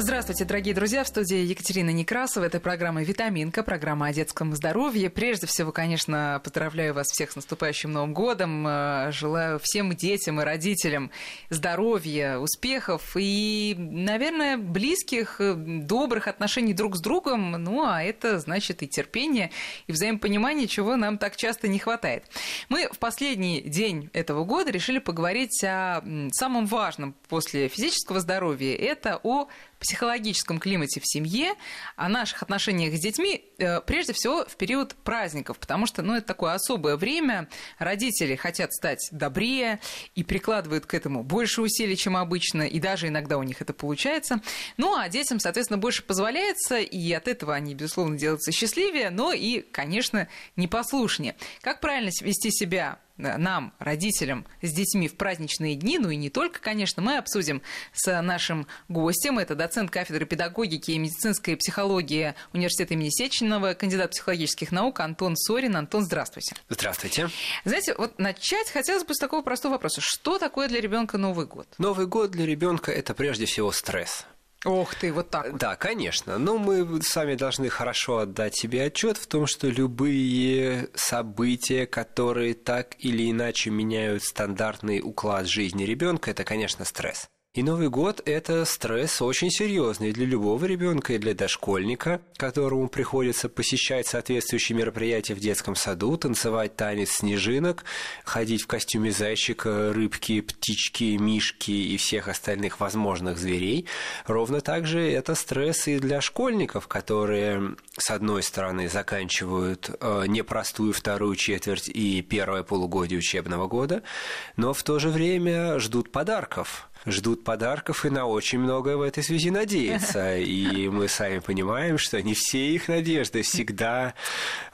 Здравствуйте, дорогие друзья. В студии Екатерина Некрасова. Это программа «Витаминка», программа о детском здоровье. Прежде всего, конечно, поздравляю вас всех с наступающим Новым годом. Э, желаю всем детям и родителям здоровья, успехов и, наверное, близких, э, добрых отношений друг с другом. Ну, а это значит и терпение, и взаимопонимание, чего нам так часто не хватает. Мы в последний день этого года решили поговорить о самом важном после физического здоровья. Это о психологическом климате в семье, о наших отношениях с детьми, э, прежде всего в период праздников, потому что ну, это такое особое время, родители хотят стать добрее и прикладывают к этому больше усилий, чем обычно, и даже иногда у них это получается. Ну, а детям, соответственно, больше позволяется, и от этого они, безусловно, делаются счастливее, но и, конечно, непослушнее. Как правильно вести себя нам, родителям, с детьми в праздничные дни, ну и не только, конечно, мы обсудим с нашим гостем. Это доцент кафедры педагогики и медицинской психологии Университета имени Сеченова, кандидат психологических наук Антон Сорин. Антон, здравствуйте. Здравствуйте. Знаете, вот начать хотелось бы с такого простого вопроса. Что такое для ребенка Новый год? Новый год для ребенка это прежде всего стресс. Ох ты, вот так вот. Да, конечно. Но мы сами должны хорошо отдать себе отчет в том, что любые события, которые так или иначе меняют стандартный уклад жизни ребенка, это, конечно, стресс. И Новый год – это стресс очень серьезный для любого ребенка и для дошкольника, которому приходится посещать соответствующие мероприятия в детском саду, танцевать танец снежинок, ходить в костюме зайчика, рыбки, птички, мишки и всех остальных возможных зверей. Ровно так же это стресс и для школьников, которые, с одной стороны, заканчивают э, непростую вторую четверть и первое полугодие учебного года, но в то же время ждут подарков – ждут подарков и на очень многое в этой связи надеются. И мы сами понимаем, что не все их надежды всегда...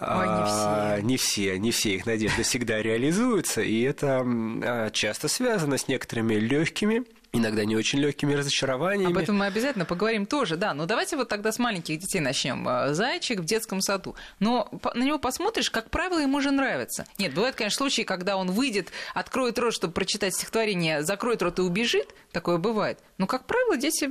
Ой, не, все. не все. Не все их надежды всегда реализуются. И это а, часто связано с некоторыми легкими иногда не очень легкими разочарованиями. Об этом мы обязательно поговорим тоже, да. Но давайте вот тогда с маленьких детей начнем. Э, зайчик в детском саду. Но на него посмотришь, как правило, ему же нравится. Нет, бывают, конечно, случаи, когда он выйдет, откроет рот, чтобы прочитать стихотворение, закроет рот и убежит. Такое бывает. Но, как правило, дети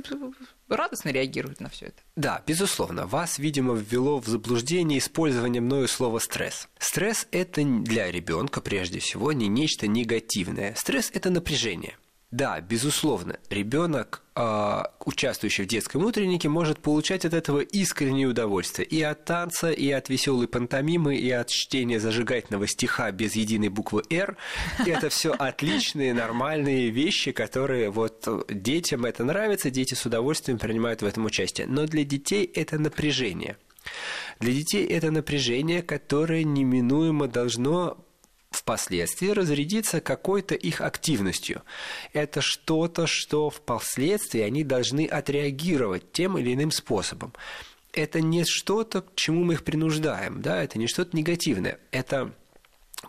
радостно реагируют на все это. Да, безусловно. Вас, видимо, ввело в заблуждение использование мною слова стресс. Стресс это для ребенка прежде всего не нечто негативное. Стресс это напряжение. Да, безусловно, ребенок, а, участвующий в детском утреннике, может получать от этого искреннее удовольствие. И от танца, и от веселой пантомимы, и от чтения зажигательного стиха без единой буквы «Р». Это все отличные, нормальные вещи, которые вот детям это нравится, дети с удовольствием принимают в этом участие. Но для детей это напряжение. Для детей это напряжение, которое неминуемо должно впоследствии разрядиться какой-то их активностью. Это что-то, что впоследствии они должны отреагировать тем или иным способом. Это не что-то, к чему мы их принуждаем, да, это не что-то негативное. Это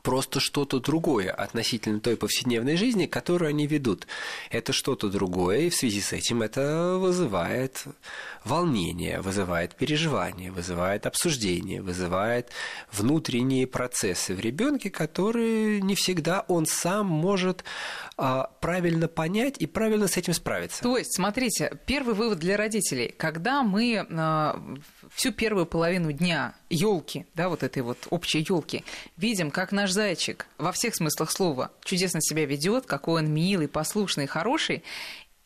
просто что-то другое относительно той повседневной жизни, которую они ведут. Это что-то другое, и в связи с этим это вызывает волнение, вызывает переживание, вызывает обсуждение, вызывает внутренние процессы в ребенке, которые не всегда он сам может а, правильно понять и правильно с этим справиться. То есть, смотрите, первый вывод для родителей. Когда мы а, всю первую половину дня елки, да, вот этой вот общей елки, видим, как наш зайчик во всех смыслах слова чудесно себя ведет, какой он милый, послушный, хороший,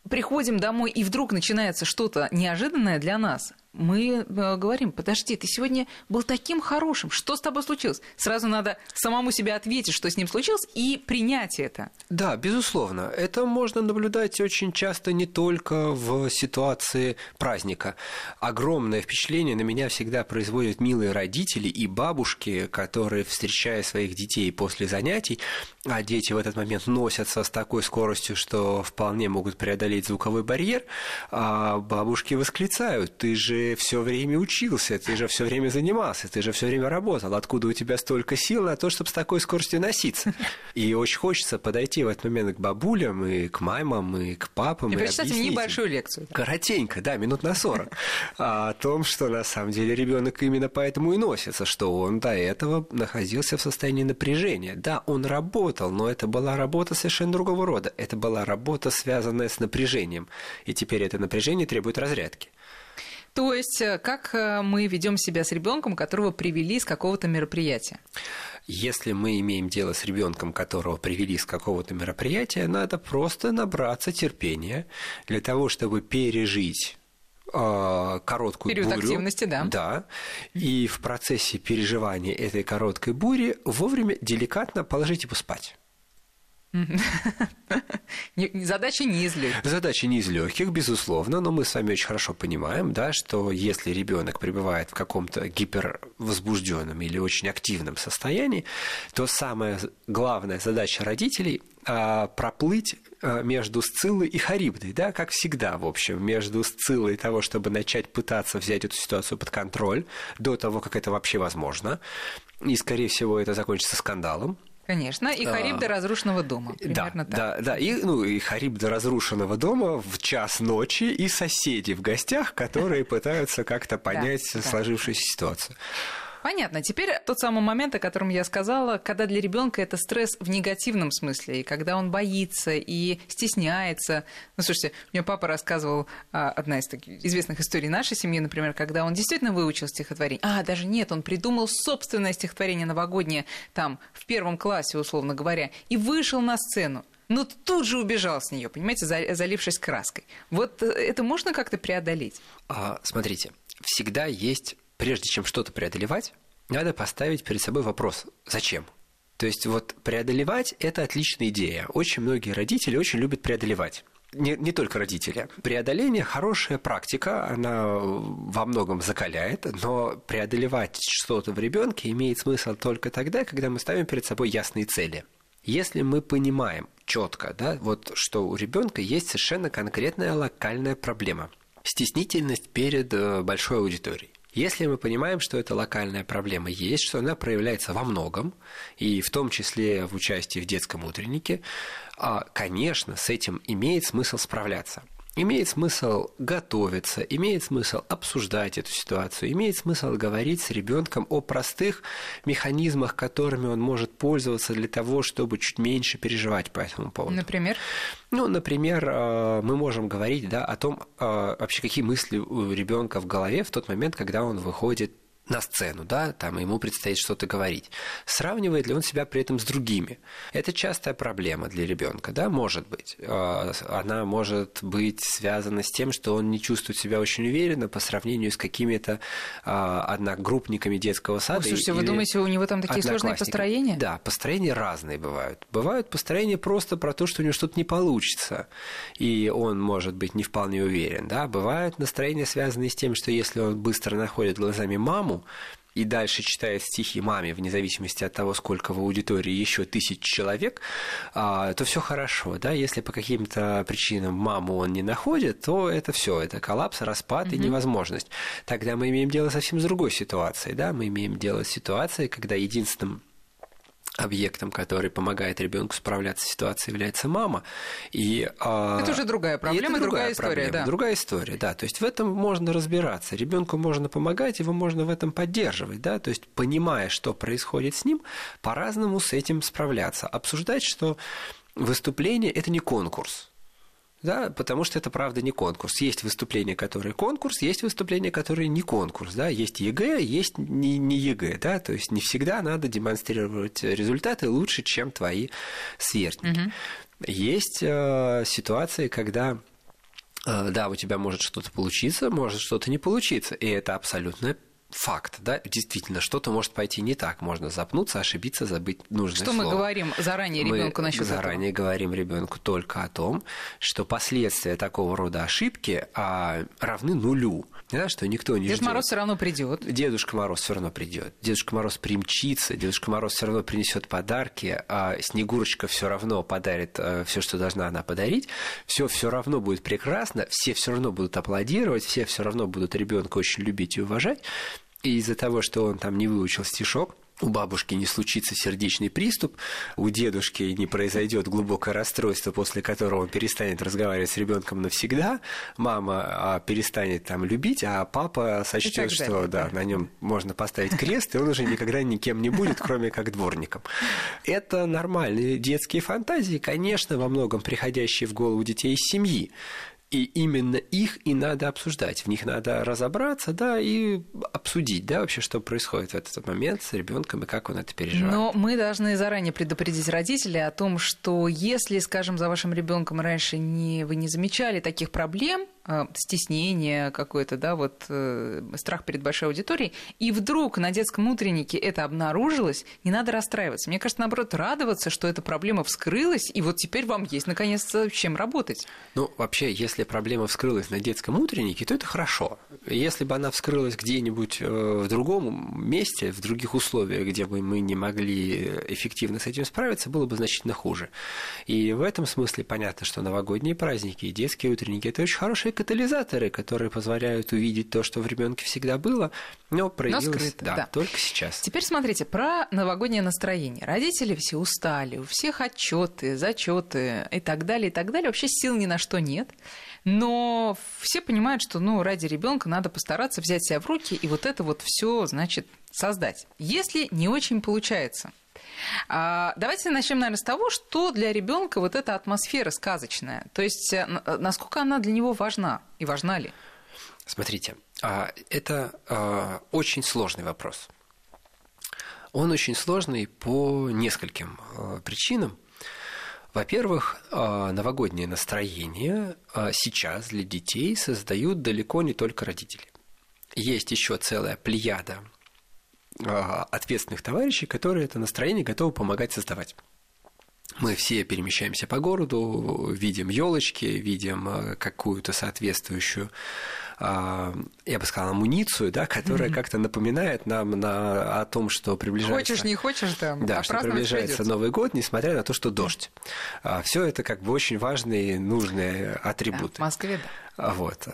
приходим домой, и вдруг начинается что-то неожиданное для нас, мы э, говорим, подожди, ты сегодня был таким хорошим, что с тобой случилось? Сразу надо самому себе ответить, что с ним случилось, и принять это. Да, безусловно. Это можно наблюдать очень часто не только в ситуации праздника. Огромное впечатление на меня всегда производят милые родители и бабушки, которые, встречая своих детей после занятий, а дети в этот момент носятся с такой скоростью, что вполне могут преодолеть звуковой барьер, а бабушки восклицают, ты же же все время учился, ты же все время занимался, ты же все время работал. Откуда у тебя столько сил на то, чтобы с такой скоростью носиться? И очень хочется подойти в этот момент к бабулям и к мамам, и к папам. И, и прочитать небольшую лекцию. Коротенько, да, минут на 40. О том, что на самом деле ребенок именно поэтому и носится, что он до этого находился в состоянии напряжения. Да, он работал, но это была работа совершенно другого рода. Это была работа, связанная с напряжением. И теперь это напряжение требует разрядки. То есть, э, как э, мы ведем себя с ребенком, которого привели с какого-то мероприятия? Если мы имеем дело с ребенком, которого привели с какого-то мероприятия, надо просто набраться терпения для того, чтобы пережить э, короткую Период бурю. активности, да. Да. И в процессе переживания этой короткой бури вовремя деликатно положить его спать. Задача не из легких. Задача не из легких, безусловно, но мы с вами очень хорошо понимаем, да, что если ребенок пребывает в каком-то гипервозбужденном или очень активном состоянии, то самая главная задача родителей а, проплыть а, между Сциллой и Харибдой, да, как всегда, в общем, между Сциллой того, чтобы начать пытаться взять эту ситуацию под контроль до того, как это вообще возможно, и, скорее всего, это закончится скандалом, Конечно, и Хариб до разрушенного дома. Примерно да, так. да, да. И, ну, и Хариб до разрушенного дома в час ночи и соседи в гостях, которые пытаются как-то понять сложившуюся ситуацию. Понятно. Теперь тот самый момент, о котором я сказала, когда для ребенка это стресс в негативном смысле, и когда он боится и стесняется. Ну, слушайте, мне папа рассказывал а, одна из таких известных историй нашей семьи, например, когда он действительно выучил стихотворение. А, даже нет, он придумал собственное стихотворение новогоднее там в первом классе, условно говоря, и вышел на сцену но тут же убежал с нее, понимаете, залившись краской. Вот э, это можно как-то преодолеть? А, смотрите, всегда есть прежде чем что-то преодолевать, надо поставить перед собой вопрос «Зачем?». То есть вот преодолевать – это отличная идея. Очень многие родители очень любят преодолевать. Не, не только родители. Преодоление – хорошая практика, она во многом закаляет, но преодолевать что-то в ребенке имеет смысл только тогда, когда мы ставим перед собой ясные цели. Если мы понимаем четко, да, вот, что у ребенка есть совершенно конкретная локальная проблема – стеснительность перед э, большой аудиторией. Если мы понимаем, что эта локальная проблема есть, что она проявляется во многом, и в том числе в участии в детском утреннике, а, конечно, с этим имеет смысл справляться. Имеет смысл готовиться, имеет смысл обсуждать эту ситуацию, имеет смысл говорить с ребенком о простых механизмах, которыми он может пользоваться для того, чтобы чуть меньше переживать по этому поводу. Например? Ну, например, э, мы можем говорить да, о том, э, вообще какие мысли у ребенка в голове в тот момент, когда он выходит на сцену, да, там ему предстоит что-то говорить. Сравнивает ли он себя при этом с другими? Это частая проблема для ребенка, да, может быть. А, она может быть связана с тем, что он не чувствует себя очень уверенно по сравнению с какими-то а, одногруппниками детского сада. Ой, слушайте, вы думаете, у него там такие сложные построения? Да, построения разные бывают. Бывают построения просто про то, что у него что-то не получится, и он может быть не вполне уверен, да. Бывают настроения, связанные с тем, что если он быстро находит глазами маму, и дальше читает стихи маме, вне зависимости от того, сколько в аудитории еще тысяч человек, а, то все хорошо. Да? Если по каким-то причинам маму он не находит, то это все, это коллапс, распад угу. и невозможность. Тогда мы имеем дело совсем с другой ситуацией. Да? Мы имеем дело с ситуацией, когда единственным объектом, который помогает ребенку справляться с ситуацией, является мама. И, а, это уже другая проблема, это другая, другая история. Проблема, да. Другая история, да. То есть в этом можно разбираться. Ребенку можно помогать, его можно в этом поддерживать, да. То есть понимая, что происходит с ним, по-разному с этим справляться. Обсуждать, что выступление – это не конкурс да, потому что это, правда, не конкурс. Есть выступления, которые конкурс, есть выступления, которые не конкурс, да, есть ЕГЭ, есть не, не ЕГЭ, да, то есть не всегда надо демонстрировать результаты лучше, чем твои сверстники. Угу. Есть э, ситуации, когда э, да, у тебя может что-то получиться, может что-то не получиться, и это абсолютно факт, да, действительно, что-то может пойти не так, можно запнуться, ошибиться, забыть нужное Что слово. мы говорим заранее ребенку насчет заранее этого? говорим ребенку только о том, что последствия такого рода ошибки а, равны нулю, да, что никто не Дед ждет. Мороз все равно придет. Дедушка Мороз все равно придет. Дедушка Мороз примчится, Дедушка Мороз все равно принесет подарки, а Снегурочка все равно подарит все, что должна она подарить. Все все равно будет прекрасно, все все равно будут аплодировать, все все равно будут ребенка очень любить и уважать. И из-за того, что он там не выучил стишок, у бабушки не случится сердечный приступ, у дедушки не произойдет глубокое расстройство, после которого он перестанет разговаривать с ребенком навсегда, мама а, перестанет там любить, а папа сочтет, что да, на нем можно поставить крест, и он уже никогда никем не будет, кроме как дворником. Это нормальные детские фантазии, конечно, во многом приходящие в голову детей из семьи. И именно их и надо обсуждать. В них надо разобраться, да, и обсудить, да, вообще, что происходит в этот момент с ребенком и как он это переживает. Но мы должны заранее предупредить родителей о том, что если, скажем, за вашим ребенком раньше не, вы не замечали таких проблем, стеснение какое-то, да, вот э, страх перед большой аудиторией, и вдруг на детском утреннике это обнаружилось, не надо расстраиваться. Мне кажется, наоборот, радоваться, что эта проблема вскрылась, и вот теперь вам есть, наконец-то, с чем работать. Ну, вообще, если проблема вскрылась на детском утреннике, то это хорошо. Если бы она вскрылась где-нибудь в другом месте, в других условиях, где бы мы не могли эффективно с этим справиться, было бы значительно хуже. И в этом смысле понятно, что новогодние праздники и детские утренники – это очень хорошие катализаторы, которые позволяют увидеть то, что в ребенке всегда было, но проявилось но скрыто, да, да. только сейчас. Теперь смотрите, про новогоднее настроение. Родители все устали, у всех отчеты, зачеты и так далее, и так далее. Вообще сил ни на что нет. Но все понимают, что ну, ради ребенка надо постараться взять себя в руки и вот это вот все, значит, создать. Если не очень получается, Давайте начнем, наверное, с того, что для ребенка вот эта атмосфера сказочная. То есть, насколько она для него важна и важна ли? Смотрите, это очень сложный вопрос. Он очень сложный по нескольким причинам. Во-первых, новогоднее настроение сейчас для детей создают далеко не только родители. Есть еще целая плеяда ответственных товарищей, которые это настроение готовы помогать создавать. Мы все перемещаемся по городу, видим елочки, видим какую-то соответствующую, я бы сказал, амуницию, да, которая mm-hmm. как-то напоминает нам на, о том, что приближается... Хочешь, не хочешь, да. Да, а что приближается придётся. Новый год, несмотря на то, что дождь. Все это как бы очень важные, нужные атрибуты. Да, в Москве, да. Вот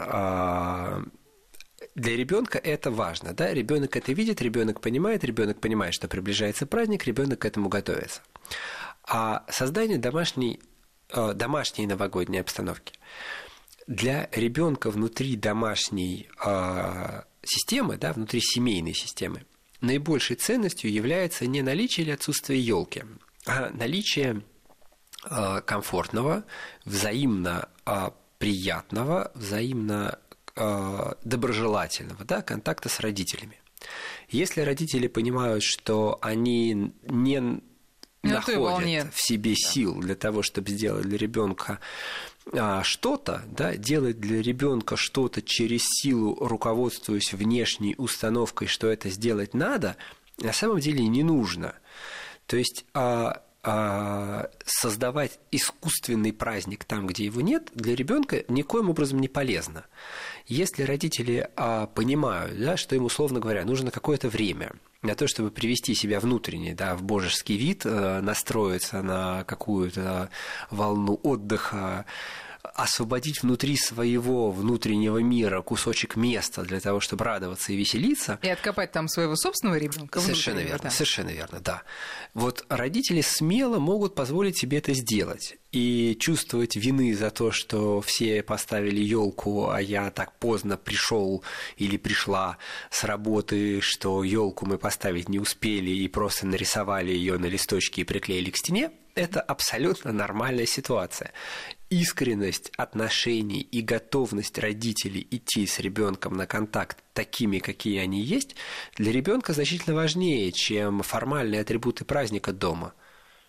для ребенка это важно, да, ребенок это видит, ребенок понимает, ребенок понимает, что приближается праздник, ребенок к этому готовится. А создание домашней, домашней новогодней обстановки для ребенка внутри домашней системы, да, внутри семейной системы, наибольшей ценностью является не наличие или отсутствие елки, а наличие комфортного, взаимно приятного, взаимно доброжелательного да, контакта с родителями. Если родители понимают, что они не Ну, находят в себе сил для того, чтобы сделать для ребенка что-то, да, делать для ребенка что-то через силу, руководствуясь внешней установкой, что это сделать надо, на самом деле не нужно. То есть создавать искусственный праздник там, где его нет, для ребенка никоим образом не полезно. Если родители а, понимают, да, что им, условно говоря, нужно какое-то время для того, чтобы привести себя внутренне да, в божеский вид, э, настроиться на какую-то волну отдыха, освободить внутри своего внутреннего мира кусочек места для того, чтобы радоваться и веселиться. И откопать там своего собственного ребенка. Совершенно верно, да. совершенно верно, да. Вот родители смело могут позволить себе это сделать и чувствовать вины за то, что все поставили елку, а я так поздно пришел или пришла с работы, что елку мы поставить не успели и просто нарисовали ее на листочке и приклеили к стене. Это абсолютно нормальная ситуация искренность отношений и готовность родителей идти с ребенком на контакт такими, какие они есть, для ребенка значительно важнее, чем формальные атрибуты праздника дома.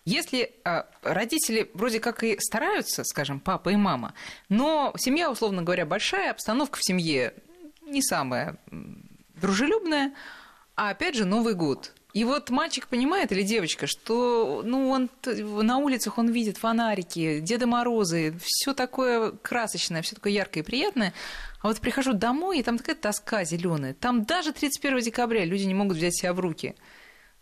Если э, родители вроде как и стараются, скажем, папа и мама, но семья, условно говоря, большая, обстановка в семье не самая дружелюбная, а опять же Новый год. И вот мальчик понимает или девочка, что ну, он на улицах он видит фонарики, Деда Морозы, все такое красочное, все такое яркое и приятное. А вот прихожу домой, и там такая тоска зеленая. Там даже 31 декабря люди не могут взять себя в руки.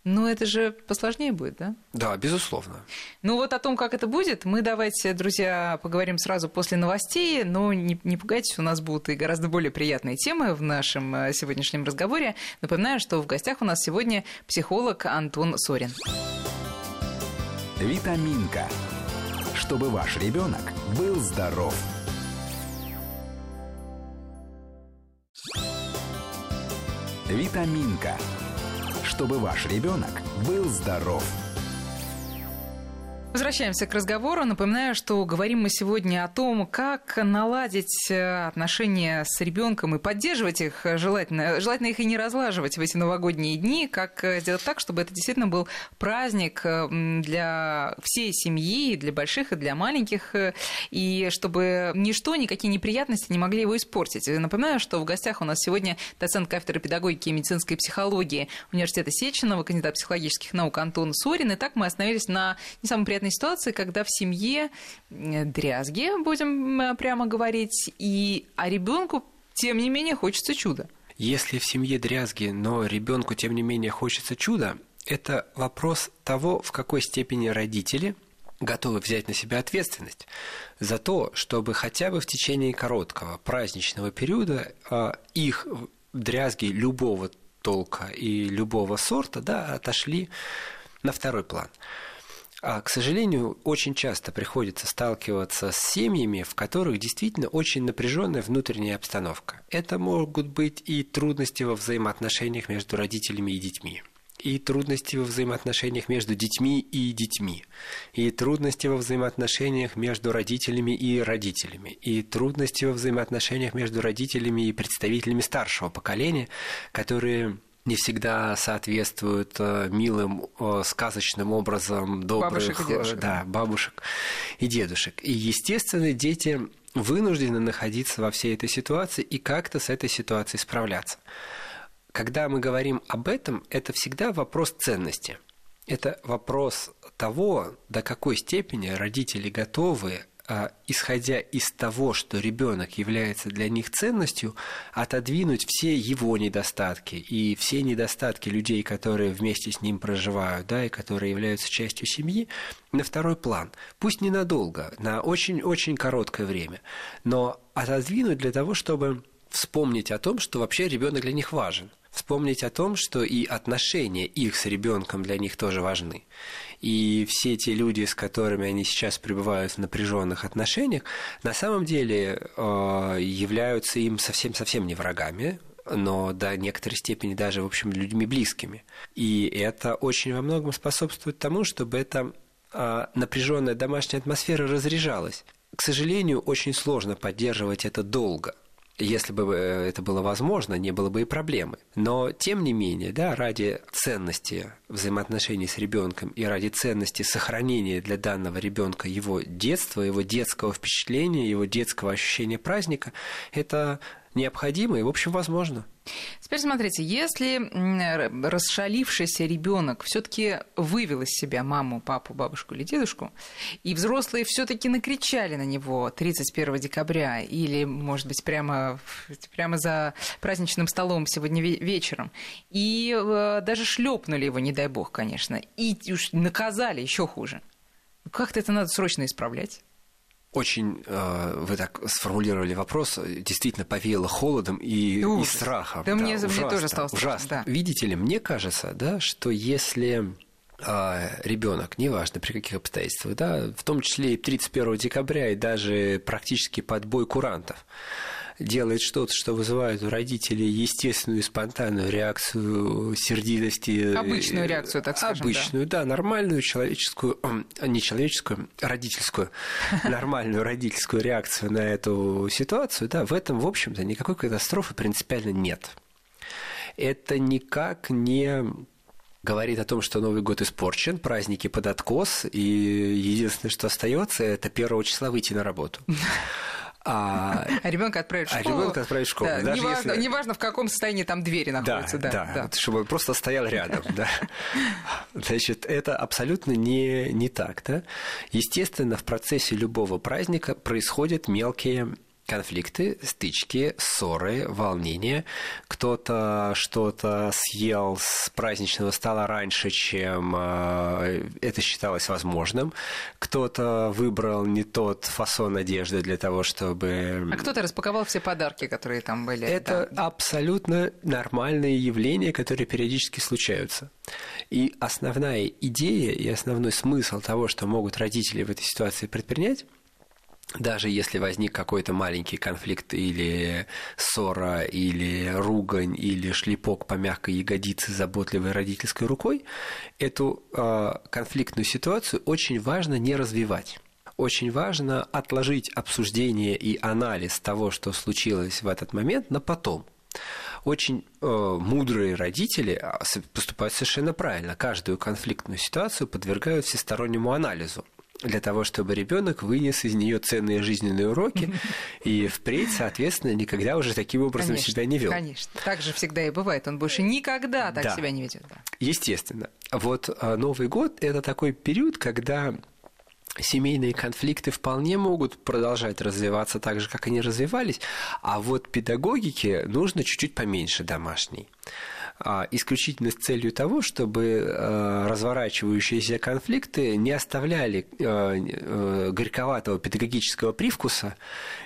Но это же посложнее будет, да? Да, безусловно. Ну вот о том, как это будет, мы давайте, друзья, поговорим сразу после новостей. Но не, не пугайтесь, у нас будут и гораздо более приятные темы в нашем э, сегодняшнем разговоре. Напоминаю, что в гостях у нас сегодня психолог Антон Сорин. Витаминка. Чтобы ваш ребенок был здоров. Витаминка чтобы ваш ребенок был здоров. Возвращаемся к разговору. Напоминаю, что говорим мы сегодня о том, как наладить э, отношения с ребенком и поддерживать их, э, желательно, желательно их и не разлаживать в эти новогодние дни, как э, сделать так, чтобы это действительно был праздник для всей семьи, для больших и для маленьких, и чтобы ничто, никакие неприятности не могли его испортить. Напоминаю, что в гостях у нас сегодня доцент кафедры педагогики и медицинской психологии Университета Сеченова, кандидат психологических наук Антон Сорин. И так мы остановились на не самом приятной ситуации, когда в семье дрязги, будем прямо говорить, и, а ребенку, тем не менее, хочется чуда. Если в семье дрязги, но ребенку, тем не менее, хочется чуда, это вопрос того, в какой степени родители готовы взять на себя ответственность за то, чтобы хотя бы в течение короткого праздничного периода а, их дрязги любого толка и любого сорта да, отошли на второй план. А, к сожалению, очень часто приходится сталкиваться с семьями, в которых действительно очень напряженная внутренняя обстановка. Это могут быть и трудности во взаимоотношениях между родителями и детьми и трудности во взаимоотношениях между детьми и детьми, и трудности во взаимоотношениях между родителями и родителями, и трудности во взаимоотношениях между родителями и представителями старшего поколения, которые не всегда соответствуют э, милым э, сказочным образом добрых бабушек и дедушек. Да, бабушек и дедушек. И, естественно, дети вынуждены находиться во всей этой ситуации и как-то с этой ситуацией справляться. Когда мы говорим об этом, это всегда вопрос ценности. Это вопрос того, до какой степени родители готовы исходя из того, что ребенок является для них ценностью, отодвинуть все его недостатки и все недостатки людей, которые вместе с ним проживают, да, и которые являются частью семьи, на второй план. Пусть ненадолго, на очень-очень короткое время, но отодвинуть для того, чтобы вспомнить о том, что вообще ребенок для них важен – вспомнить о том, что и отношения их с ребенком для них тоже важны. И все те люди, с которыми они сейчас пребывают в напряженных отношениях, на самом деле э, являются им совсем-совсем не врагами, но до некоторой степени даже, в общем, людьми близкими. И это очень во многом способствует тому, чтобы эта э, напряженная домашняя атмосфера разряжалась. К сожалению, очень сложно поддерживать это долго – если бы э, это было возможно, не было бы и проблемы. Но, тем не менее, да, ради ценности взаимоотношений с ребенком и ради ценности сохранения для данного ребенка его детства, его детского впечатления, его детского ощущения праздника, это необходимо и, в общем, возможно. Теперь смотрите, если расшалившийся ребенок все-таки вывел из себя маму, папу, бабушку или дедушку, и взрослые все-таки накричали на него 31 декабря или, может быть, прямо, прямо за праздничным столом сегодня вечером, и э, даже шлепнули его, не дай бог, конечно, и уж наказали еще хуже. Как-то это надо срочно исправлять. Очень э, вы так сформулировали вопрос, действительно повеяло холодом и, и страхом. Да, да мне, ужасно, мне тоже стало страшно. Ужасно. Да. Видите ли, мне кажется, да, что если э, ребенок, неважно при каких обстоятельствах, да, в том числе и 31 декабря, и даже практически под бой курантов, делает что-то, что вызывает у родителей естественную и спонтанную реакцию сердитости. Обычную реакцию, так скажем. Обычную, да, да нормальную человеческую, не человеческую, родительскую, нормальную родительскую реакцию на эту ситуацию, да, в этом, в общем-то, никакой катастрофы принципиально нет. Это никак не говорит о том, что Новый год испорчен, праздники под откос, и единственное, что остается, это первого числа выйти на работу. А, а ребенка отправить в а школу. А ребенка отправить в школу. Да, Даже неважно, если... неважно, в каком состоянии там двери находятся. Да, да, да. да. чтобы он просто стоял рядом. Да. Значит, это абсолютно не, не так. Да? Естественно, в процессе любого праздника происходят мелкие конфликты, стычки, ссоры, волнения. Кто-то что-то съел с праздничного стола раньше, чем э, это считалось возможным. Кто-то выбрал не тот фасон одежды для того, чтобы... А кто-то распаковал все подарки, которые там были. Это да. абсолютно нормальные явления, которые периодически случаются. И основная идея и основной смысл того, что могут родители в этой ситуации предпринять, даже если возник какой-то маленький конфликт или ссора, или ругань, или шлепок по мягкой ягодице заботливой родительской рукой, эту э, конфликтную ситуацию очень важно не развивать. Очень важно отложить обсуждение и анализ того, что случилось в этот момент, на потом. Очень э, мудрые родители а, поступают совершенно правильно. Каждую конфликтную ситуацию подвергают всестороннему анализу для того, чтобы ребенок вынес из нее ценные жизненные уроки и впредь, соответственно, никогда уже таким образом конечно, себя не вел. Конечно, так же всегда и бывает. Он больше никогда так да. себя не ведет. Да. Естественно. Вот а, Новый год это такой период, когда семейные конфликты вполне могут продолжать развиваться так же, как они развивались, а вот педагогике нужно чуть-чуть поменьше домашней. А, исключительно с целью того, чтобы а, разворачивающиеся конфликты не оставляли а, горьковатого педагогического привкуса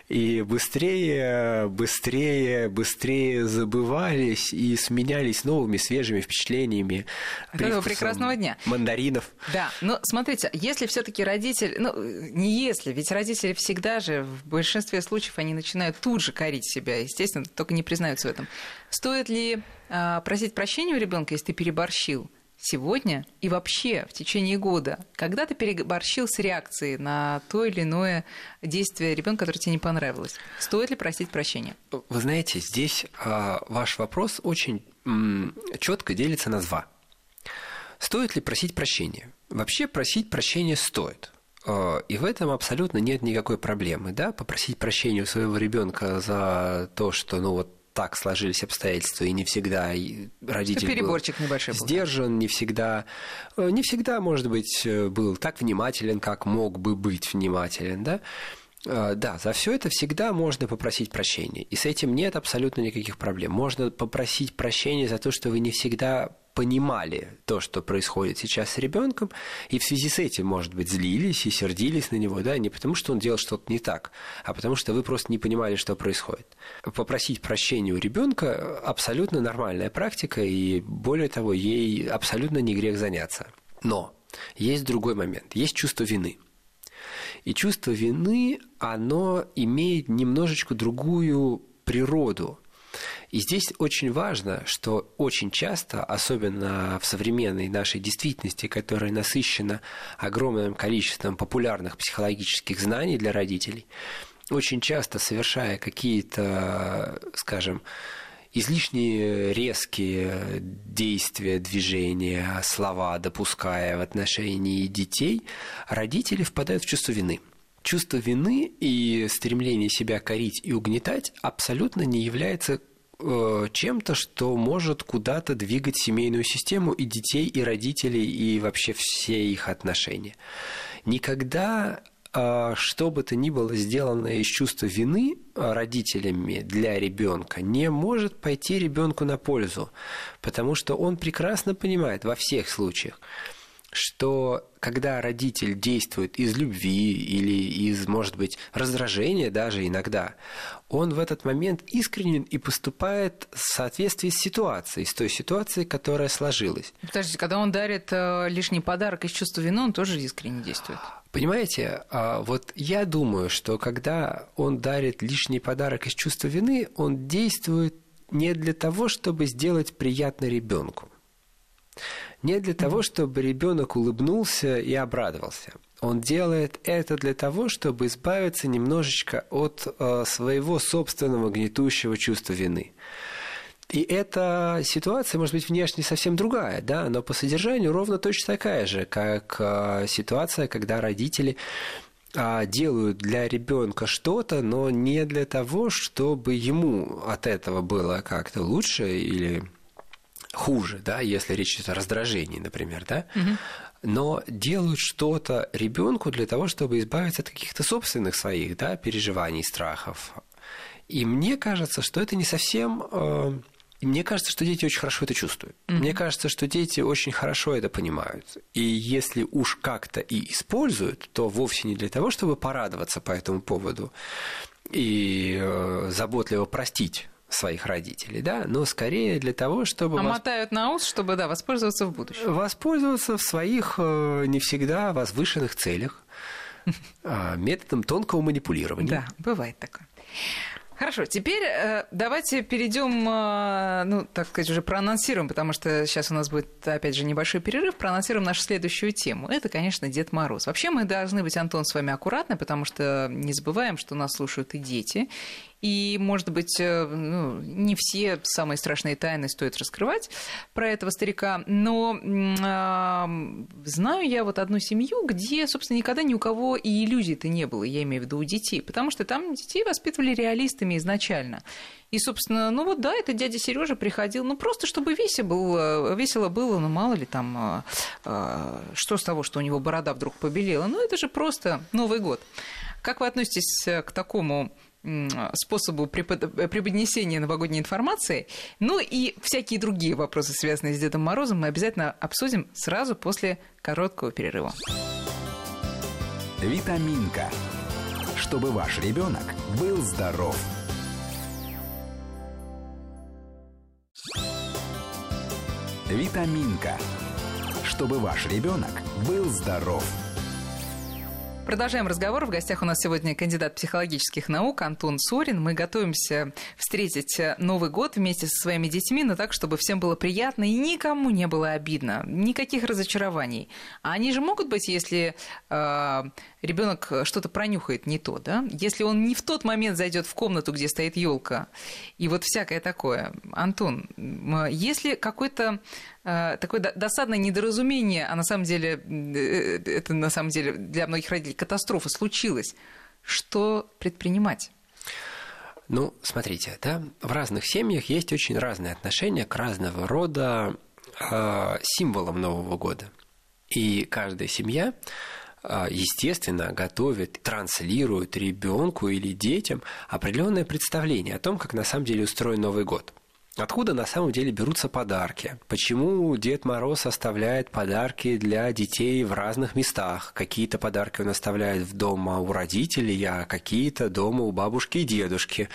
и быстрее, быстрее, быстрее забывались и сменялись новыми свежими впечатлениями. Этого прекрасного дня. Мандаринов. Да, но смотрите, если все-таки родитель, ну не если, ведь родители всегда же в большинстве случаев они начинают тут же корить себя, естественно, только не признаются в этом. Стоит ли просить прощения у ребенка, если ты переборщил? сегодня и вообще в течение года, когда ты переборщил с реакцией на то или иное действие ребенка, которое тебе не понравилось, стоит ли просить прощения? Вы знаете, здесь э, ваш вопрос очень четко делится на два. Стоит ли просить прощения? Вообще просить прощения стоит. А, и в этом абсолютно нет никакой проблемы, да, попросить прощения у своего ребенка за то, что, ну вот так сложились обстоятельства, и не всегда родитель Переборчик был небольшой был. сдержан, не всегда, э, не всегда, может быть, э, был так внимателен, как мог бы быть внимателен, да. Э, да, за все это всегда можно попросить прощения. И с этим нет абсолютно никаких проблем. Можно попросить прощения за то, что вы не всегда понимали то, что происходит сейчас с ребенком, и в связи с этим, может быть, злились и сердились на него, да, не потому что он делал что-то не так, а потому что вы просто не понимали, что происходит. Попросить прощения у ребенка абсолютно нормальная практика, и более того, ей абсолютно не грех заняться. Но есть другой момент, есть чувство вины. И чувство вины, оно имеет немножечко другую природу. И здесь очень важно, что очень часто, особенно в современной нашей действительности, которая насыщена огромным количеством популярных психологических знаний для родителей, очень часто совершая какие-то, скажем, излишние резкие действия, движения, слова допуская в отношении детей, родители впадают в чувство вины – чувство вины и стремление себя корить и угнетать абсолютно не является э, чем-то, что может куда-то двигать семейную систему и детей, и родителей, и вообще все их отношения. Никогда э, что бы то ни было сделано из чувства вины родителями для ребенка не может пойти ребенку на пользу, потому что он прекрасно понимает во всех случаях, что когда родитель действует из любви или из, может быть, раздражения даже иногда, он в этот момент искренен и поступает в соответствии с ситуацией, с той ситуацией, которая сложилась. Подождите, когда он дарит э, лишний подарок из чувства вины, он тоже искренне действует? Понимаете, а, вот я думаю, что когда он дарит лишний подарок из чувства вины, он действует не для того, чтобы сделать приятно ребенку не для того, чтобы ребенок улыбнулся и обрадовался. Он делает это для того, чтобы избавиться немножечко от э, своего собственного гнетущего чувства вины. И эта ситуация может быть внешне совсем другая, да, но по содержанию ровно точно такая же, как э, ситуация, когда родители а, делают для ребенка что-то, но не для того, чтобы ему от этого было как-то лучше или хуже, да, если речь идет о раздражении, например, да, угу. но делают что-то ребенку для того, чтобы избавиться от каких-то собственных своих, да, переживаний, страхов. И мне кажется, что это не совсем э, и мне кажется, что дети очень хорошо это чувствуют. Mm-hmm. Мне кажется, что дети очень хорошо это понимают. И если уж как-то и используют, то вовсе не для того, чтобы порадоваться по этому поводу и э, заботливо простить своих родителей, да, но скорее для того, чтобы... А восп... мотают на ус, чтобы, да, воспользоваться в будущем. Воспользоваться в своих э, не всегда возвышенных целях а, методом тонкого манипулирования. Да, бывает такое. Хорошо, теперь э, давайте перейдем, э, ну, так сказать, уже проанонсируем, потому что сейчас у нас будет, опять же, небольшой перерыв, проанонсируем нашу следующую тему. Это, конечно, Дед Мороз. Вообще мы должны быть, Антон, с вами аккуратны, потому что не забываем, что нас слушают и дети, и, может быть, э, ну, не все самые страшные тайны стоит раскрывать про этого старика, но э, знаю я вот одну семью, где, собственно, никогда ни у кого и иллюзий-то не было, я имею в виду у детей, потому что там детей воспитывали реалистами изначально. И, собственно, ну вот да, это дядя Сережа приходил, ну просто чтобы весело было, весело было, ну мало ли там, э, что с того, что у него борода вдруг побелела, ну это же просто Новый год. Как вы относитесь к такому способу преподнесения новогодней информации. Ну и всякие другие вопросы, связанные с Дедом Морозом, мы обязательно обсудим сразу после короткого перерыва. Витаминка. Чтобы ваш ребенок был здоров. Витаминка. Чтобы ваш ребенок был здоров. Продолжаем разговор. В гостях у нас сегодня кандидат психологических наук Антон Сорин. Мы готовимся встретить Новый год вместе со своими детьми, но так, чтобы всем было приятно и никому не было обидно, никаких разочарований. А они же могут быть, если э, ребенок что-то пронюхает не то, да? Если он не в тот момент зайдет в комнату, где стоит елка, и вот всякое такое. Антон, если какой-то э, такое досадное недоразумение, а на самом деле э, это на самом деле для многих родителей катастрофа случилась, что предпринимать? Ну, смотрите, да, в разных семьях есть очень разные отношения к разного рода э, символам Нового года. И каждая семья а, естественно, готовит, транслирует ребенку или детям определенное представление о том, как на самом деле устроен Новый год. Откуда на самом деле берутся подарки? Почему Дед Мороз оставляет подарки для детей в разных местах? Какие-то подарки он оставляет в дома у родителей, а какие-то дома у бабушки и дедушки.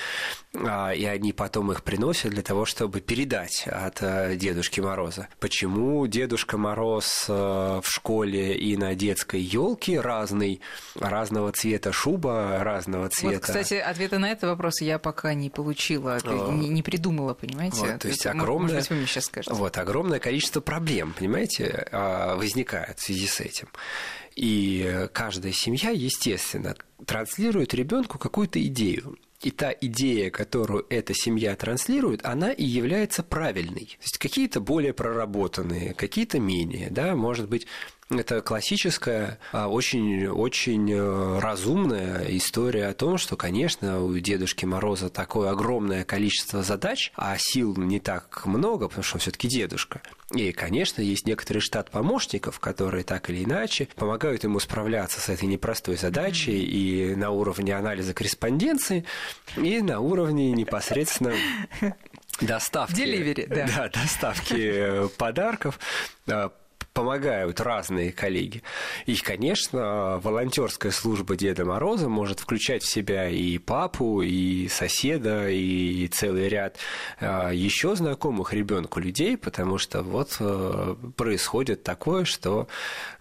А, и они потом их приносят для того, чтобы передать от э, Дедушки Мороза. Почему Дедушка Мороз э, в школе и на детской елке разный, разного цвета шуба, разного цвета? Вот, кстати, ответа на этот вопрос я пока не получила, а... не, не придумала, понимаете? Вот, то есть огромное, может быть, вы мне сейчас скажете. Вот, огромное количество проблем, понимаете, а, возникает в связи с этим. И каждая семья, естественно, транслирует ребенку какую-то идею. И та идея, которую эта семья транслирует, она и является правильной. То есть какие-то более проработанные, какие-то менее. Да? Может быть, это классическая, очень-очень а, э, разумная история о том, что, конечно, у Дедушки Мороза такое огромное количество задач, а сил не так много, потому что он все-таки дедушка. И, конечно, есть некоторый штат помощников, которые так или иначе помогают ему справляться с этой непростой задачей и на уровне анализа корреспонденции, и на уровне непосредственно доставки, Delivery, да. Да, доставки э, подарков э, помогают разные коллеги. И, конечно, волонтерская служба Деда Мороза может включать в себя и папу, и соседа, и целый ряд а, еще знакомых ребенку людей, потому что вот э, происходит такое, что...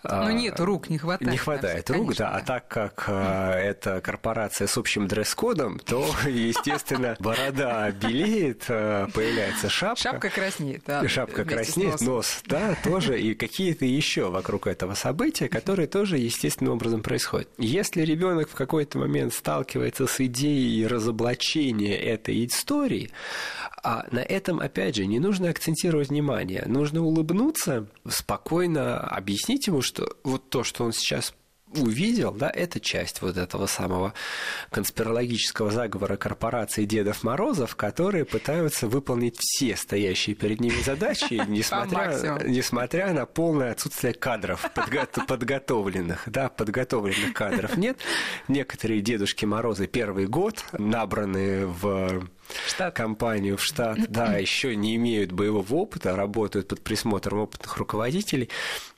А, ну нет, рук не хватает. Не хватает рук, конечно, да. А так как а, это корпорация с общим дресс-кодом, то, естественно, борода белеет, появляется шапка. Шапка краснеет, да. Шапка краснеет, нос, да, тоже. И какие какие-то еще вокруг этого события, которые тоже естественным образом происходят. Если ребенок в какой-то момент сталкивается с идеей разоблачения этой истории, а на этом, опять же, не нужно акцентировать внимание. Нужно улыбнуться, спокойно объяснить ему, что вот то, что он сейчас увидел, да, это часть вот этого самого конспирологического заговора корпорации Дедов Морозов, которые пытаются выполнить все стоящие перед ними задачи, несмотря, несмотря на полное отсутствие кадров подго- подготовленных, да, подготовленных кадров нет. Некоторые Дедушки Морозы первый год набраны в штат. компанию в штат, да, еще не имеют боевого опыта, работают под присмотром опытных руководителей,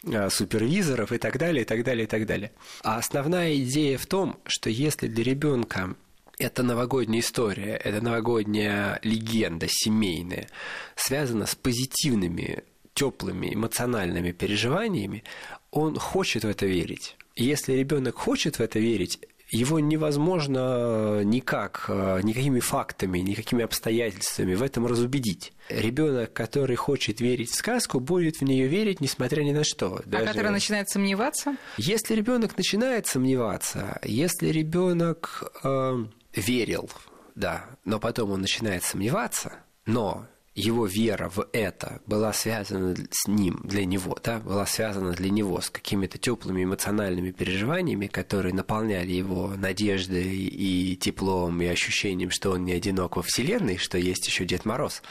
а, супервизоров и так далее, и так далее, и так далее. А основная идея в том, что если для ребенка это новогодняя история, это новогодняя легенда семейная, связана с позитивными, теплыми, эмоциональными переживаниями, он хочет в это верить. И если ребенок хочет в это верить, его невозможно никак, э, никакими фактами, никакими обстоятельствами в этом разубедить. Ребенок, который хочет верить в сказку, будет в нее верить, несмотря ни на что. А Даже... А который начинает сомневаться? Если ребенок начинает сомневаться, если ребенок э, верил, да, но потом он начинает сомневаться, но его вера в это была связана с ним, для него, да, была связана для него с какими-то теплыми эмоциональными переживаниями, которые наполняли его надеждой и теплом, и ощущением, что он не одинок во Вселенной, что есть еще Дед Мороз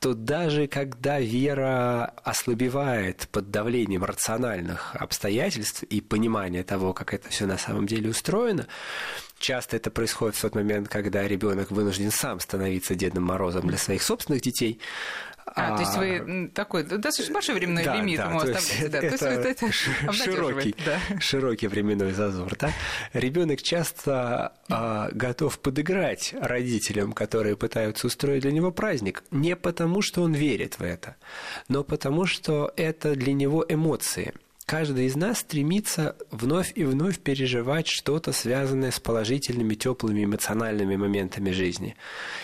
то даже когда вера ослабевает под давлением рациональных обстоятельств и понимания того, как это все на самом деле устроено, Часто это происходит в тот момент, когда ребенок вынужден сам становиться Дедом Морозом для своих собственных детей. А, а, то есть вы такой достаточно большой временной да, лимит да, ему оставляете. Да. Это, то есть это широкий, да. широкий временной зазор. Да? Ребенок часто а, готов подыграть родителям, которые пытаются устроить для него праздник, не потому, что он верит в это, но потому, что это для него эмоции – Каждый из нас стремится вновь и вновь переживать что-то, связанное с положительными, теплыми, эмоциональными моментами жизни.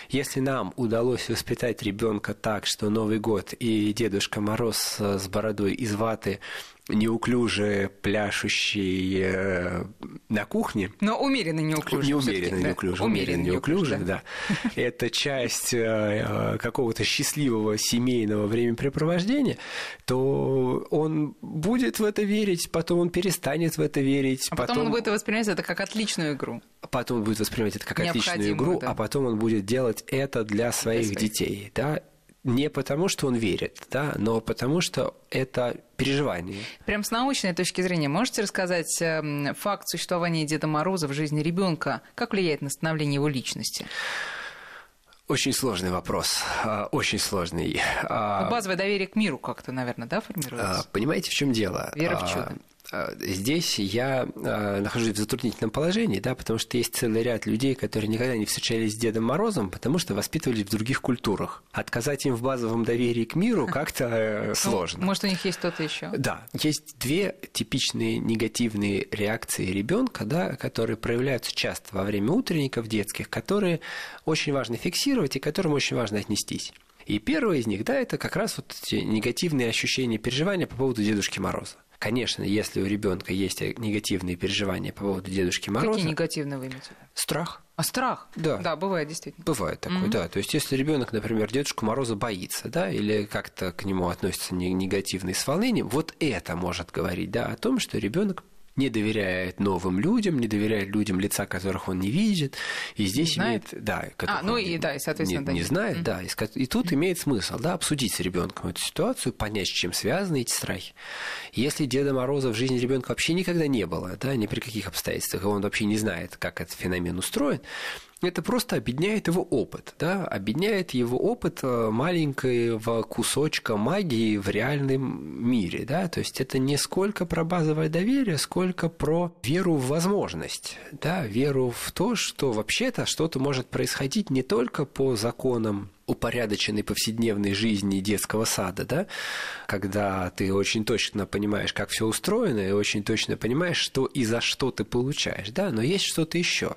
Если нам удалось воспитать ребенка так, что Новый год и Дедушка Мороз с бородой из ваты неуклюже пляшущий э, на кухне. Но умеренно неуклюже. Неумеренно да? неуклюже. Умеренно неуклюже, да. да. Это часть э, э, какого-то счастливого семейного времяпрепровождения, то он будет в это верить, потом он перестанет в это верить. А потом, потом он будет воспринимать это как отличную игру. Потом он будет воспринимать это как отличную игру, да. а потом он будет делать это для своих, для своих. детей. Да? Не потому, что он верит, да, но потому, что это переживание. Прям с научной точки зрения, можете рассказать э, факт существования Деда Мороза в жизни ребенка, как влияет на становление его личности? Очень сложный вопрос, а, очень сложный. А, базовое доверие к миру как-то, наверное, да, формируется? А, понимаете, в чем дело? Вера в чудо. Э, здесь я э, нахожусь в затруднительном положении, да, потому что есть целый ряд людей, которые никогда не встречались с Дедом Морозом, потому что воспитывались в других культурах. Отказать им в базовом доверии к миру как-то э, ну, сложно. Может, у них есть что-то еще? Да, есть две типичные негативные реакции ребенка, да, которые проявляются часто во время утренников детских, которые очень важно фиксировать и к которым очень важно отнестись. И первое из них, да, это как раз вот эти негативные ощущения, переживания по поводу Дедушки Мороза. Конечно, если у ребенка есть негативные переживания по поводу Дедушки Мороза. Какие негативные вы имеете? Страх. А страх? Да. Да, бывает действительно. Бывает такое, mm-hmm. да. То есть, если ребенок, например, Дедушку Мороза боится, да, или как-то к нему относится негативно и с волнением, вот это может говорить, да, о том, что ребенок не доверяет новым людям, не доверяет людям, лица которых он не видит, и здесь не имеет, да, а, ну и да, и соответственно не, да, не знает, mm-hmm. да, и, и тут имеет смысл, да, обсудить с ребенком эту ситуацию, понять, с чем связаны эти страхи. Если Деда Мороза в жизни ребенка вообще никогда не было, да, ни при каких обстоятельствах, и он вообще не знает, как этот феномен устроен, это просто объединяет его опыт, да, объединяет его опыт э, маленького кусочка магии в реальном мире, да, то есть это не сколько про базовое доверие, сколько про веру в возможность, да, веру в то, что вообще-то что-то может происходить не только по законам упорядоченной повседневной жизни детского сада, да, когда ты очень точно понимаешь, как все устроено, и очень точно понимаешь, что и за что ты получаешь, да, но есть что-то еще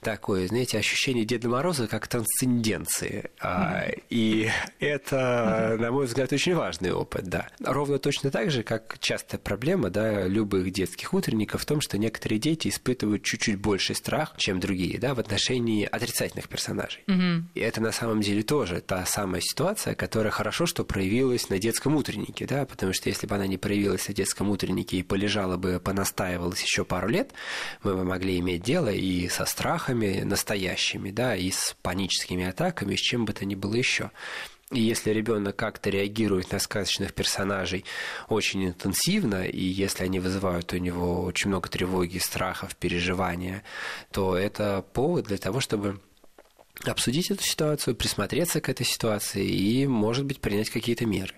такое, знаете, ощущение Деда Мороза как трансценденции. Mm-hmm. И это, на мой взгляд, очень важный опыт, да. Ровно точно так же, как частая проблема, да, любых детских утренников в том, что некоторые дети испытывают чуть-чуть больший страх, чем другие, да, в отношении отрицательных персонажей. Mm-hmm. И это на самом деле тоже та самая ситуация, которая хорошо, что проявилась на детском утреннике, да, потому что если бы она не проявилась на детском утреннике и полежала бы, понастаивалась еще пару лет, мы бы могли иметь дело и со страхами настоящими, да, и с паническими атаками, с чем бы то ни было еще. И если ребенок как-то реагирует на сказочных персонажей очень интенсивно, и если они вызывают у него очень много тревоги, страхов, переживания, то это повод для того, чтобы обсудить эту ситуацию, присмотреться к этой ситуации и, может быть, принять какие-то меры.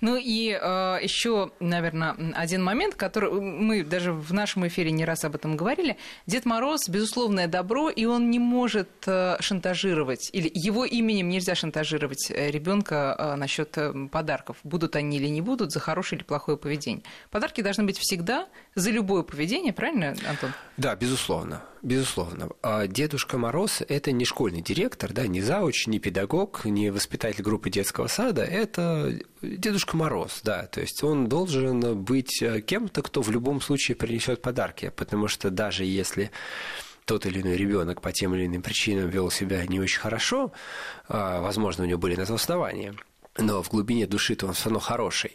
Ну и э, еще, наверное, один момент, который мы даже в нашем эфире не раз об этом говорили. Дед Мороз безусловное добро, и он не может э, шантажировать, или его именем нельзя шантажировать э, ребенка э, насчет э, подарков. Будут они или не будут, за хорошее или плохое поведение. Подарки должны быть всегда за любое поведение, правильно, Антон? Да, безусловно. Безусловно. А Дедушка Мороз – это не школьный директор, да, не зауч, не педагог, не воспитатель группы детского сада. Это Дедушка Мороз, да. То есть он должен быть э, кем-то, кто в любом случае принесет подарки. Потому что даже если тот или иной ребенок по тем или иным причинам вел себя не очень хорошо, а, возможно, у него были на то основания, но в глубине души-то он все равно хороший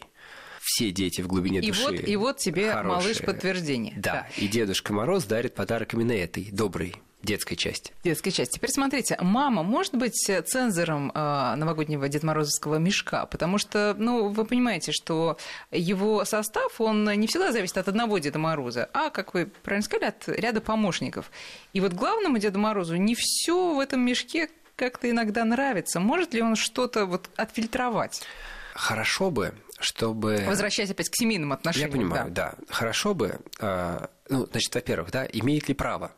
все дети в глубине и души. Вот, и вот тебе, хорошие. малыш, подтверждение. Да. да, и Дедушка Мороз дарит подарок именно этой доброй детской части. Детской части. Теперь смотрите, мама может быть цензором э, новогоднего Дед Морозовского мешка, потому что, ну, вы понимаете, что его состав, он не всегда зависит от одного Деда Мороза, а, как вы правильно сказали, от ряда помощников. И вот главному Деду Морозу не все в этом мешке как-то иногда нравится. Может ли он что-то вот отфильтровать? Хорошо бы, чтобы... Возвращаясь опять к семейным отношениям. Я понимаю, да. да. Хорошо бы, э, ну, значит, во-первых, да, имеет ли право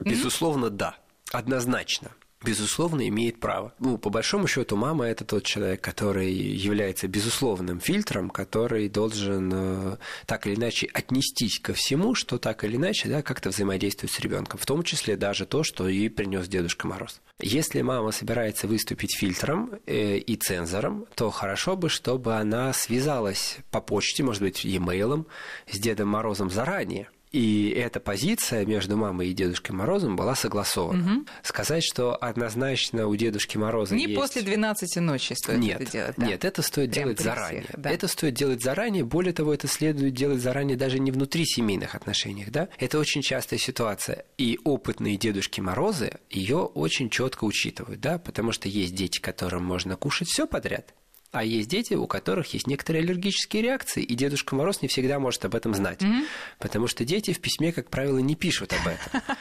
Безусловно, да. Однозначно безусловно, имеет право. Ну, по большому счету, мама это тот человек, который является безусловным фильтром, который должен э, так или иначе отнестись ко всему, что так или иначе да, как-то взаимодействует с ребенком, в том числе даже то, что ей принес Дедушка Мороз. Если мама собирается выступить фильтром э, и цензором, то хорошо бы, чтобы она связалась по почте, может быть, e-mail с Дедом Морозом заранее и эта позиция между мамой и Дедушкой Морозом была согласована. Угу. Сказать, что однозначно у Дедушки Мороза Не есть... после 12 ночи стоит нет, это делать. Да? Нет, это стоит Прям делать заранее. Всех, да. Это стоит делать заранее. Более того, это следует делать заранее даже не внутри семейных отношениях. Да? Это очень частая ситуация. И опытные Дедушки Морозы ее очень четко учитывают, да? потому что есть дети, которым можно кушать все подряд, а есть дети, у которых есть некоторые аллергические реакции, и Дедушка Мороз не всегда может об этом знать. Mm-hmm. Потому что дети в письме, как правило, не пишут об этом.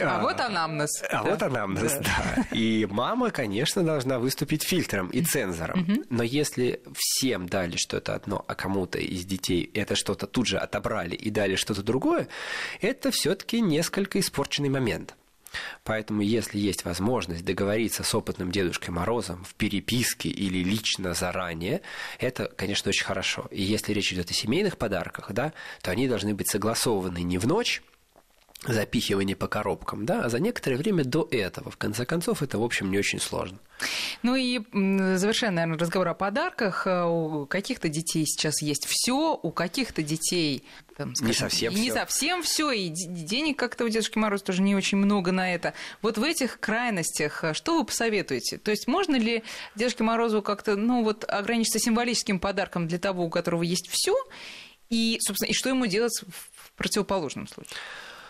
А вот анамнез. А вот анамнез, да. И мама, конечно, должна выступить фильтром и цензором. Но если всем дали что-то одно, а кому-то из детей это что-то тут же отобрали и дали что-то другое, это все-таки несколько испорченный момент. Поэтому, если есть возможность договориться с опытным Дедушкой Морозом в переписке или лично заранее, это, конечно, очень хорошо. И если речь идет о семейных подарках, да, то они должны быть согласованы не в ночь, запихивание по коробкам, да, а за некоторое время до этого. В конце концов, это, в общем, не очень сложно. Ну и завершая, наверное, разговор о подарках, э, у каких-то детей сейчас есть все, у каких-то детей там, скажем, не совсем не совсем все, и денег как-то у Дедушки Мороза тоже не очень много на это. Вот в этих крайностях э, что вы посоветуете? То есть можно ли Дедушке Морозу как-то, ну вот, ограничиться символическим подарком для того, у которого есть все, и, собственно, и что ему делать в противоположном случае?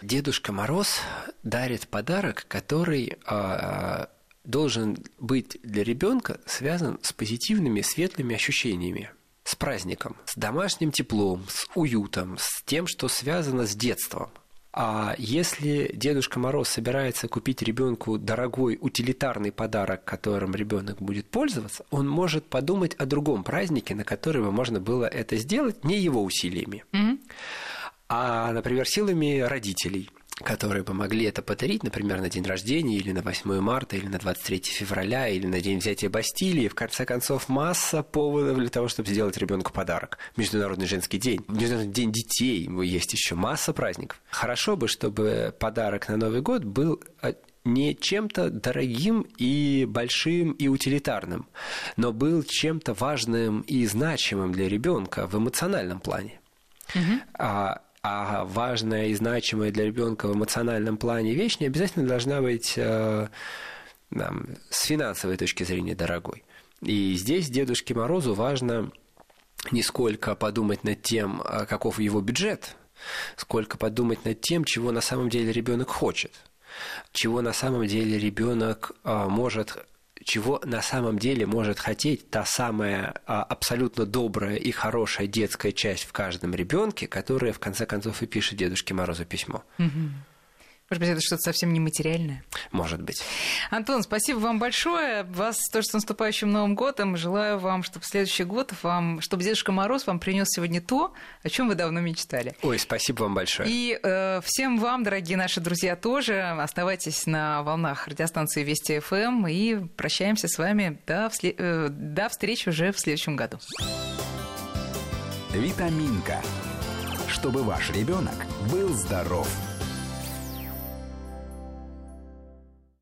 Дедушка Мороз дарит подарок, который э, должен быть для ребенка связан с позитивными, светлыми ощущениями, с праздником, с домашним теплом, с уютом, с тем, что связано с детством. А если Дедушка Мороз собирается купить ребенку дорогой утилитарный подарок, которым ребенок будет пользоваться, он может подумать о другом празднике, на который бы можно было это сделать не его усилиями. Mm-hmm а, например, силами родителей которые помогли это подарить, например, на день рождения, или на 8 марта, или на 23 февраля, или на день взятия Бастилии. В конце концов, масса поводов для того, чтобы сделать ребенку подарок. Международный женский день, Международный день детей, есть еще масса праздников. Хорошо бы, чтобы подарок на Новый год был а, не чем-то дорогим и большим и утилитарным, но был чем-то важным и значимым для ребенка в эмоциональном плане. Угу. А а важная и значимая для ребенка в эмоциональном плане вещь не обязательно должна быть э, нам, с финансовой точки зрения дорогой. И здесь Дедушке Морозу важно не сколько подумать над тем, а каков его бюджет, сколько подумать над тем, чего на самом деле ребенок хочет, чего на самом деле ребенок а, может чего на самом деле может хотеть та самая а, абсолютно добрая и хорошая детская часть в каждом ребенке, которая в конце концов и пишет Дедушке Морозу письмо. Угу. Может быть, это что-то совсем нематериальное? Может быть. Антон, спасибо вам большое. Вас тоже с наступающим Новым годом. Желаю вам, чтобы в следующий год вам, чтобы Дедушка Мороз вам принес сегодня то, о чем вы давно мечтали. Ой, спасибо вам большое. И э, всем вам, дорогие наши друзья, тоже оставайтесь на волнах радиостанции Вести ФМ эм и прощаемся с вами до, вслед... э, до встречи уже в следующем году. Витаминка. Чтобы ваш ребенок был здоров.